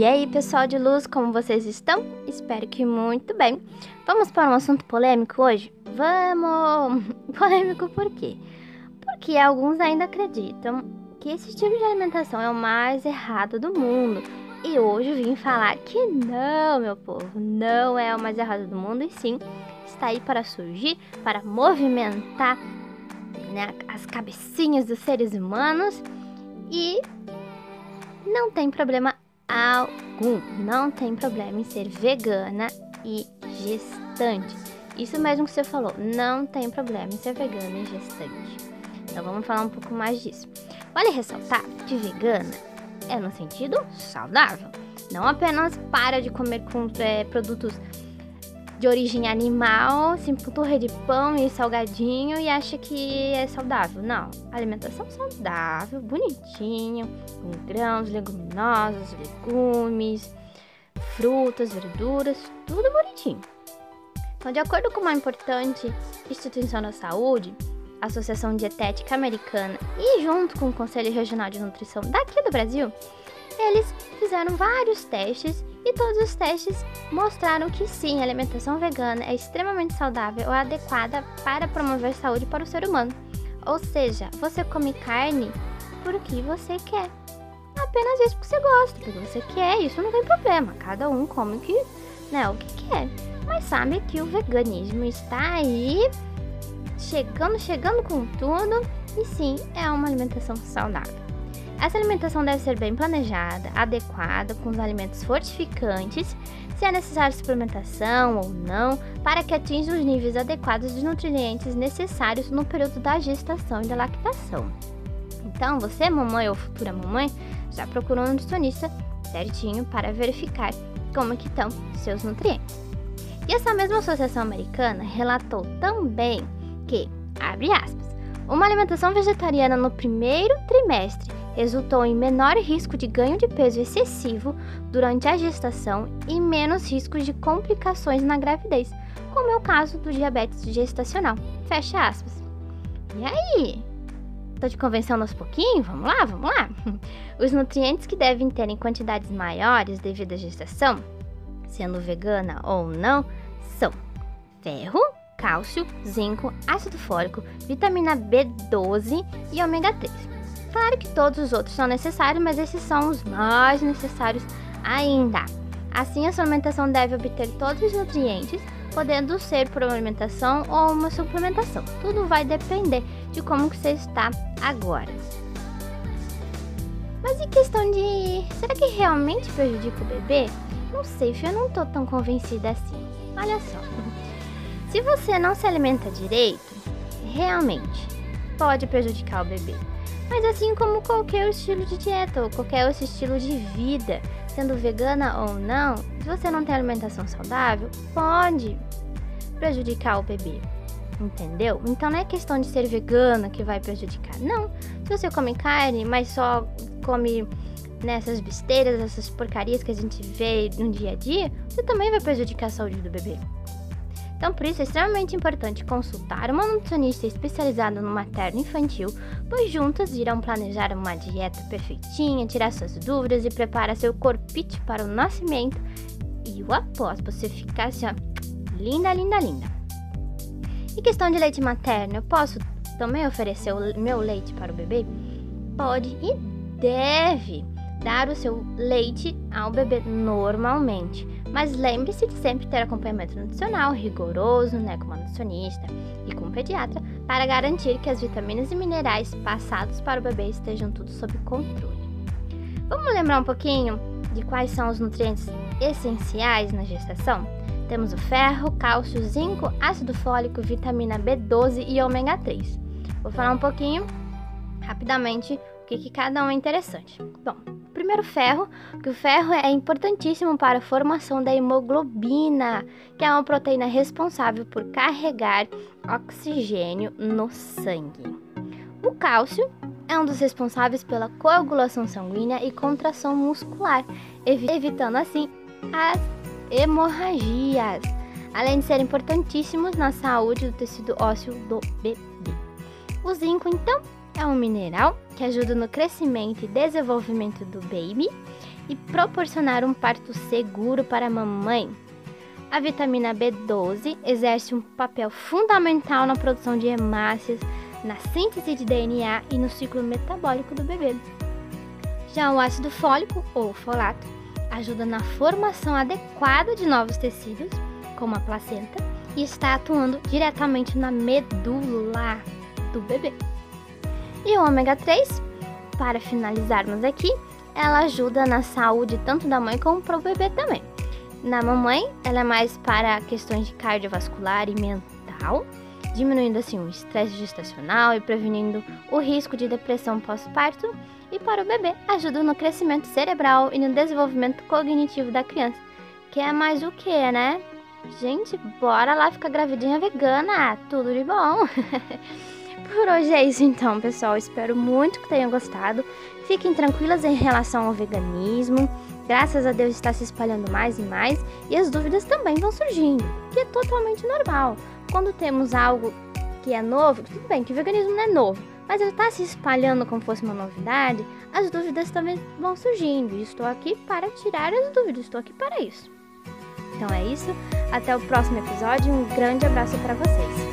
E aí, pessoal de luz, como vocês estão? Espero que muito bem. Vamos para um assunto polêmico hoje? Vamos! Polêmico por quê? Porque alguns ainda acreditam que esse tipo de alimentação é o mais errado do mundo. E hoje vim falar que não, meu povo, não é o mais errado do mundo e sim está aí para surgir, para movimentar né, as cabecinhas dos seres humanos e não tem problema algum, não tem problema em ser vegana e gestante. Isso mesmo que você falou, não tem problema em ser vegana e gestante. Então vamos falar um pouco mais disso. Vale ressaltar que vegana é no sentido saudável, não apenas para de comer com é, produtos de origem animal, se empanturra de pão e salgadinho e acha que é saudável. Não, alimentação saudável, bonitinho, com grãos, leguminosos, legumes, frutas, verduras, tudo bonitinho. Então, de acordo com uma importante instituição da saúde, Associação Dietética Americana e junto com o Conselho Regional de Nutrição daqui do Brasil, eles fizeram vários testes e todos os testes mostraram que sim, a alimentação vegana é extremamente saudável ou adequada para promover saúde para o ser humano. Ou seja, você come carne porque você quer. Apenas isso porque você gosta, porque você quer, isso não tem problema. Cada um come o que, né, o que quer. Mas sabe que o veganismo está aí chegando, chegando com tudo, e sim, é uma alimentação saudável. Essa alimentação deve ser bem planejada, adequada, com os alimentos fortificantes, se é necessário suplementação ou não, para que atinja os níveis adequados de nutrientes necessários no período da gestação e da lactação. Então, você, mamãe ou futura mamãe, já procurou um nutricionista certinho para verificar como que estão seus nutrientes. E essa mesma associação americana relatou também que, abre aspas, uma alimentação vegetariana no primeiro trimestre resultou em menor risco de ganho de peso excessivo durante a gestação e menos riscos de complicações na gravidez, como é o caso do diabetes gestacional. Fecha aspas. E aí? Tô te convencendo aos pouquinhos? Vamos lá, vamos lá. Os nutrientes que devem ter em quantidades maiores devido à gestação, sendo vegana ou não, são ferro, cálcio, zinco, ácido fólico, vitamina B12 e ômega 3. Claro que todos os outros são necessários, mas esses são os mais necessários ainda. Assim, a sua alimentação deve obter todos os nutrientes, podendo ser por uma alimentação ou uma suplementação. Tudo vai depender de como você está agora. Mas em questão de será que realmente prejudica o bebê? Não sei, eu não tô tão convencida assim. Olha só. Se você não se alimenta direito, realmente pode prejudicar o bebê. Mas assim como qualquer estilo de dieta ou qualquer estilo de vida, sendo vegana ou não, se você não tem alimentação saudável, pode prejudicar o bebê. Entendeu? Então não é questão de ser vegana que vai prejudicar. Não. Se você come carne, mas só come nessas besteiras, essas porcarias que a gente vê no dia a dia, você também vai prejudicar a saúde do bebê. Então, por isso é extremamente importante consultar uma nutricionista especializada no materno infantil, pois juntas irão planejar uma dieta perfeitinha, tirar suas dúvidas e preparar seu corpite para o nascimento. E o após você ficar assim, ó, linda, linda, linda. E questão de leite materno, eu posso também oferecer o meu leite para o bebê? Pode e deve dar o seu leite ao bebê normalmente. Mas lembre-se de sempre ter acompanhamento nutricional rigoroso, né, com uma nutricionista e com um pediatra, para garantir que as vitaminas e minerais passados para o bebê estejam tudo sob controle. Vamos lembrar um pouquinho de quais são os nutrientes essenciais na gestação? Temos o ferro, cálcio, zinco, ácido fólico, vitamina B12 e ômega 3. Vou falar um pouquinho rapidamente o que, que cada um é interessante. Bom, primeiro ferro, que o ferro é importantíssimo para a formação da hemoglobina, que é uma proteína responsável por carregar oxigênio no sangue. O cálcio é um dos responsáveis pela coagulação sanguínea e contração muscular, evitando assim as hemorragias, além de ser importantíssimos na saúde do tecido ósseo do bebê. O zinco, então, é um mineral que ajuda no crescimento e desenvolvimento do baby e proporcionar um parto seguro para a mamãe. A vitamina B12 exerce um papel fundamental na produção de hemácias, na síntese de DNA e no ciclo metabólico do bebê. Já o ácido fólico, ou folato, ajuda na formação adequada de novos tecidos, como a placenta, e está atuando diretamente na medula do bebê. E o ômega 3, para finalizarmos aqui, ela ajuda na saúde tanto da mãe como para o bebê também. Na mamãe, ela é mais para questões de cardiovascular e mental, diminuindo assim o estresse gestacional e prevenindo o risco de depressão pós-parto. E para o bebê, ajuda no crescimento cerebral e no desenvolvimento cognitivo da criança. Que é mais o que, né? Gente, bora lá ficar gravidinha vegana, tudo de bom. Por hoje é isso então, pessoal. Espero muito que tenham gostado. Fiquem tranquilas em relação ao veganismo graças a Deus está se espalhando mais e mais e as dúvidas também vão surgindo, que é totalmente normal. Quando temos algo que é novo, tudo bem que o veganismo não é novo, mas ele está se espalhando como fosse uma novidade, as dúvidas também vão surgindo. E estou aqui para tirar as dúvidas, estou aqui para isso. Então é isso, até o próximo episódio, um grande abraço para vocês.